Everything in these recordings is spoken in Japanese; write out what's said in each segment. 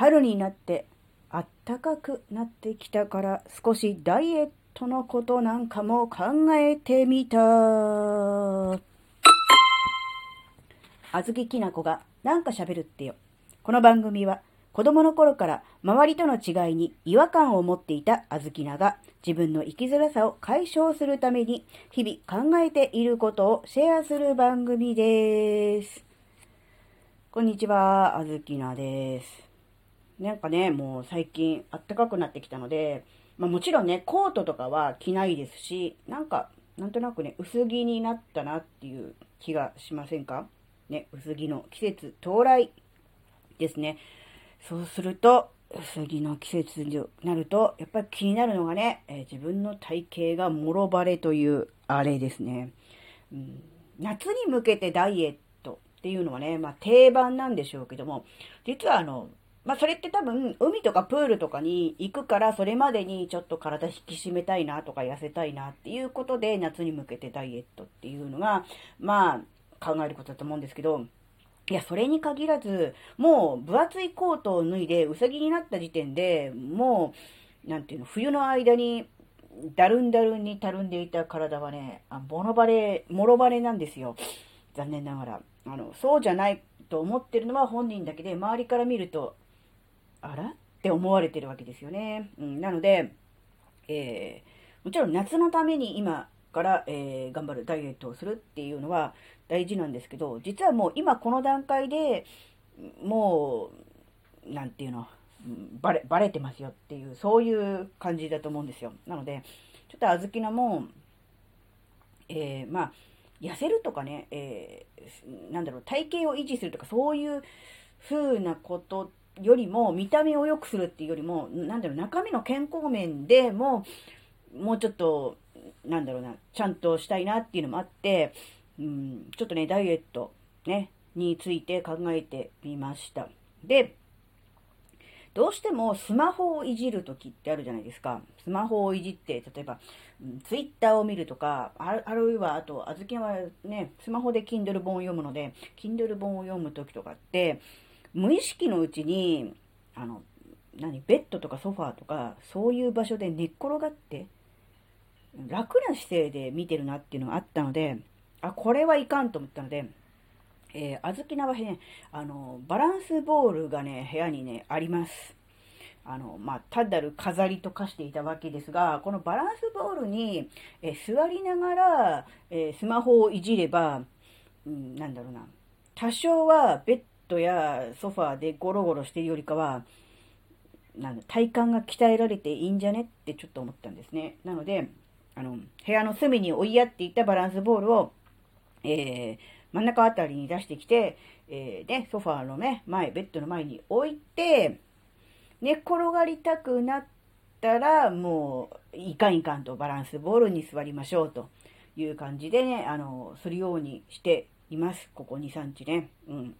春になってあったかくなってきたから少しダイエットのことなんかも考えてみた。あずききなこがなんか喋るってよ。この番組は子供の頃から周りとの違いに違和感を持っていたあずきなが自分の生きづらさを解消するために日々考えていることをシェアする番組です。こんにちは、あずきなです。なんかね、もう最近暖かくなってきたので、まあもちろんね、コートとかは着ないですし、なんか、なんとなくね、薄着になったなっていう気がしませんか？ね、薄着の季節到来ですね。そうすると、薄着の季節になると、やっぱり気になるのがね、えー、自分の体型がもろバレというあれですね、うん。夏に向けてダイエットっていうのはね、まあ定番なんでしょうけども、実はあの、まあそれって多分海とかプールとかに行くからそれまでにちょっと体引き締めたいなとか痩せたいなっていうことで夏に向けてダイエットっていうのが、まあ考えることだと思うんですけど、いや、それに限らず、もう分厚いコートを脱いで、うさぎになった時点で、もう、なんていうの、冬の間に、だるんだるんにたるんでいた体はね、あボノバレ、もろバレなんですよ。残念ながら。あの、そうじゃないと思ってるのは本人だけで、周りから見ると、あら？って思われてるわけですよね。うん、なので、えー、もちろん夏のために今から、えー、頑張るダイエットをするっていうのは大事なんですけど、実はもう今この段階でもう、なんていうの、バレ、バレてますよっていう、そういう感じだと思うんですよ。なので、ちょっと小豆菜も、えー、まあ、痩せるとかね、えー、なんだろう、体型を維持するとか、そういう風なことよりも、見た目を良くするっていうよりも、なんだろう、中身の健康面でも、もうちょっと、なんだろうな、ちゃんとしたいなっていうのもあって、うん、ちょっとね、ダイエット、ね、について考えてみました。で、どうしてもスマホをいじるときってあるじゃないですか。スマホをいじって、例えば、うん、ツイッターを見るとか、あるいは、あと、あずきはね、スマホで Kindle 本を読むので、Kindle 本を読むときとかって、無意識のうちに、あの、何、ベッドとかソファーとか、そういう場所で寝っ転がって、楽な姿勢で見てるなっていうのがあったので、あ、これはいかんと思ったので、えー、あずきなはね、あの、バランスボールがね、部屋にね、あります。あの、まあ、単なる飾りと化していたわけですが、このバランスボールに、えー、座りながら、えー、スマホをいじれば、うん、なんだろうな、多少はベッドやソファーでゴロゴロしてるよりかは、なん体幹が鍛えられていいんじゃねってちょっと思ったんですね。なので、あの、部屋の隅に追いやっていたバランスボールを、えー、真ん中あたりに出してきて、えー、ね、ソファーのね、前、ベッドの前に置いて、寝転がりたくなったら、もう、いかんいかんとバランスボールに座りましょうという感じでね、あの、するようにしています。ここ2、3日ね。うん。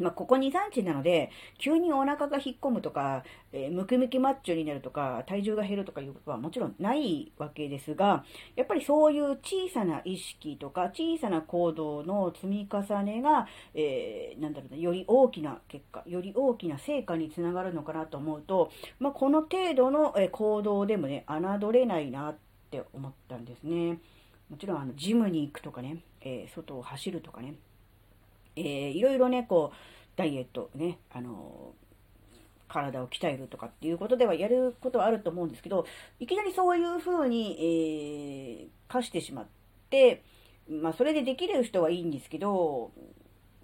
まあ、ここ2、3日なので、急にお腹が引っ込むとか、えー、ムキムキマッチョになるとか、体重が減るとかいうことはもちろんないわけですが、やっぱりそういう小さな意識とか、小さな行動の積み重ねが、えー、なんだろうな、より大きな結果、より大きな成果につながるのかなと思うと、まあ、この程度の行動でもね、侮れないなって思ったんですね。もちろん、あの、ジムに行くとかね、えー、外を走るとかね、えー、いろいろね、こう、ダイエットね、あの、体を鍛えるとかっていうことではやることはあると思うんですけど、いきなりそういうふうに、えー、課してしまって、まあ、それでできる人はいいんですけど、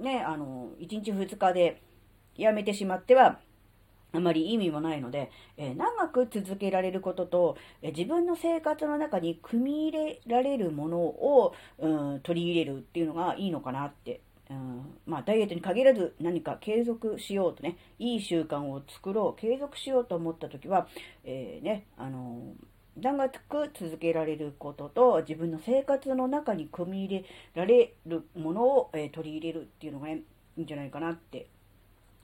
ね、あの、1日2日でやめてしまっては、あまり意味もないので、えー、長く続けられることと、えー、自分の生活の中に組み入れられるものを、うん、取り入れるっていうのがいいのかなってうん、まあ、ダイエットに限らず何か継続しようとね、いい習慣を作ろう、継続しようと思った時は、えー、ね、あのー、長く続けられることと、自分の生活の中に組み入れられるものを、えー、取り入れるっていうのが、ね、いいんじゃないかなって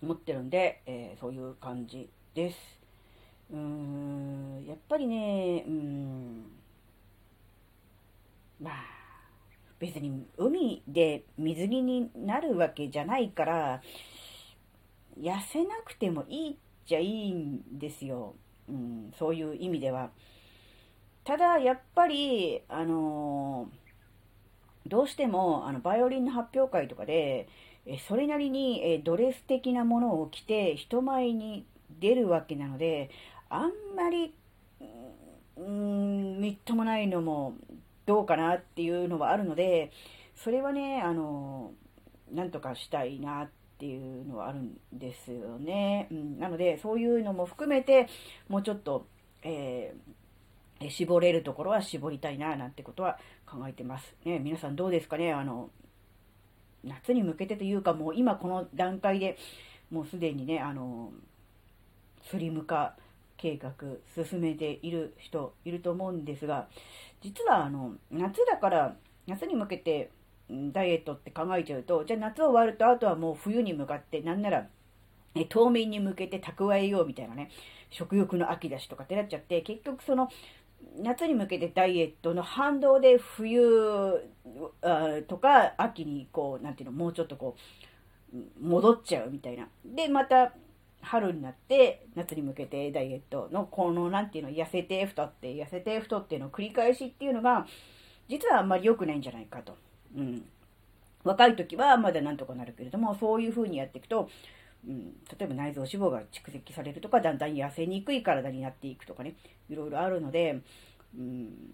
思ってるんで、え、そういう感じです。うーん、やっぱりね、うん、まあ、別に海で水着になるわけじゃないから、痩せなくてもいいっちゃいいんですよ。うん、そういう意味では。ただ、やっぱり、あのー、どうしても、あの、バイオリンの発表会とかで、えそれなりに、えドレス的なものを着て人前に出るわけなので、あんまり、うん、みっともないのもどうかなっていうのはあるので、それはね、あの、なんとかしたいなっていうのはあるんですよね。うん、なので、そういうのも含めて、もうちょっと、えー、絞れるところは絞りたいな、なんてことは考えてます。ね、皆さんどうですかね？あの、夏に向けてというか、もう今この段階でもうすでにね、あの、スリム化計画進めている人いると思うんですが、実はあの、夏だから、夏に向けてダイエットって考えちゃうと、じゃあ夏終わると、あとはもう冬に向かって、なんなら、え冬眠に向けて蓄えようみたいなね、食欲の秋だしとかってなっちゃって、結局その、夏に向けてダイエットの反動で冬とか秋にこう、なんていうの、もうちょっとこう、戻っちゃうみたいな。で、また春になって夏に向けてダイエットのこの、なんていうの、痩せて太って、痩せて太っての繰り返しっていうのが、実はあんまり良くないんじゃないかと。うん。若い時はまだなんとかなるけれども、そういう風にやっていくと、うん、例えば内臓脂肪が蓄積されるとか、だんだん痩せにくい体になっていくとかね、いろいろあるので、うん、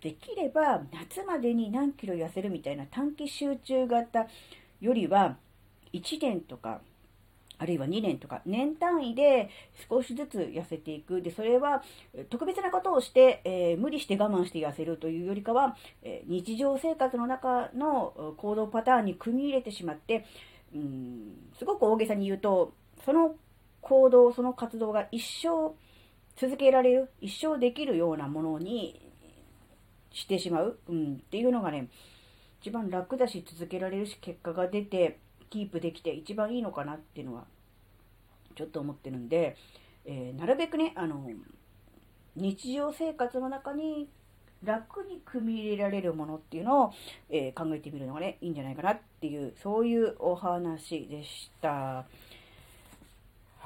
できれば夏までに何キロ痩せるみたいな短期集中型よりは、1年とかあるいは2年とか年単位で少しずつ痩せていく。で、それは特別なことをして、えー、無理して我慢して痩せるというよりかは、えー、日常生活の中の行動パターンに組み入れてしまって、うん、すごく大げさに言うと、その行動、その活動が一生続けられる、一生できるようなものにしてしまう、うん、っていうのがね、一番楽だし続けられるし結果が出て、キープできて一番いいのかなっていうのは、ちょっと思ってるんで、えー、なるべくね、あの、日常生活の中に楽に組み入れられるものっていうのを、えー、考えてみるのがね、いいんじゃないかなっていう、そういうお話でした。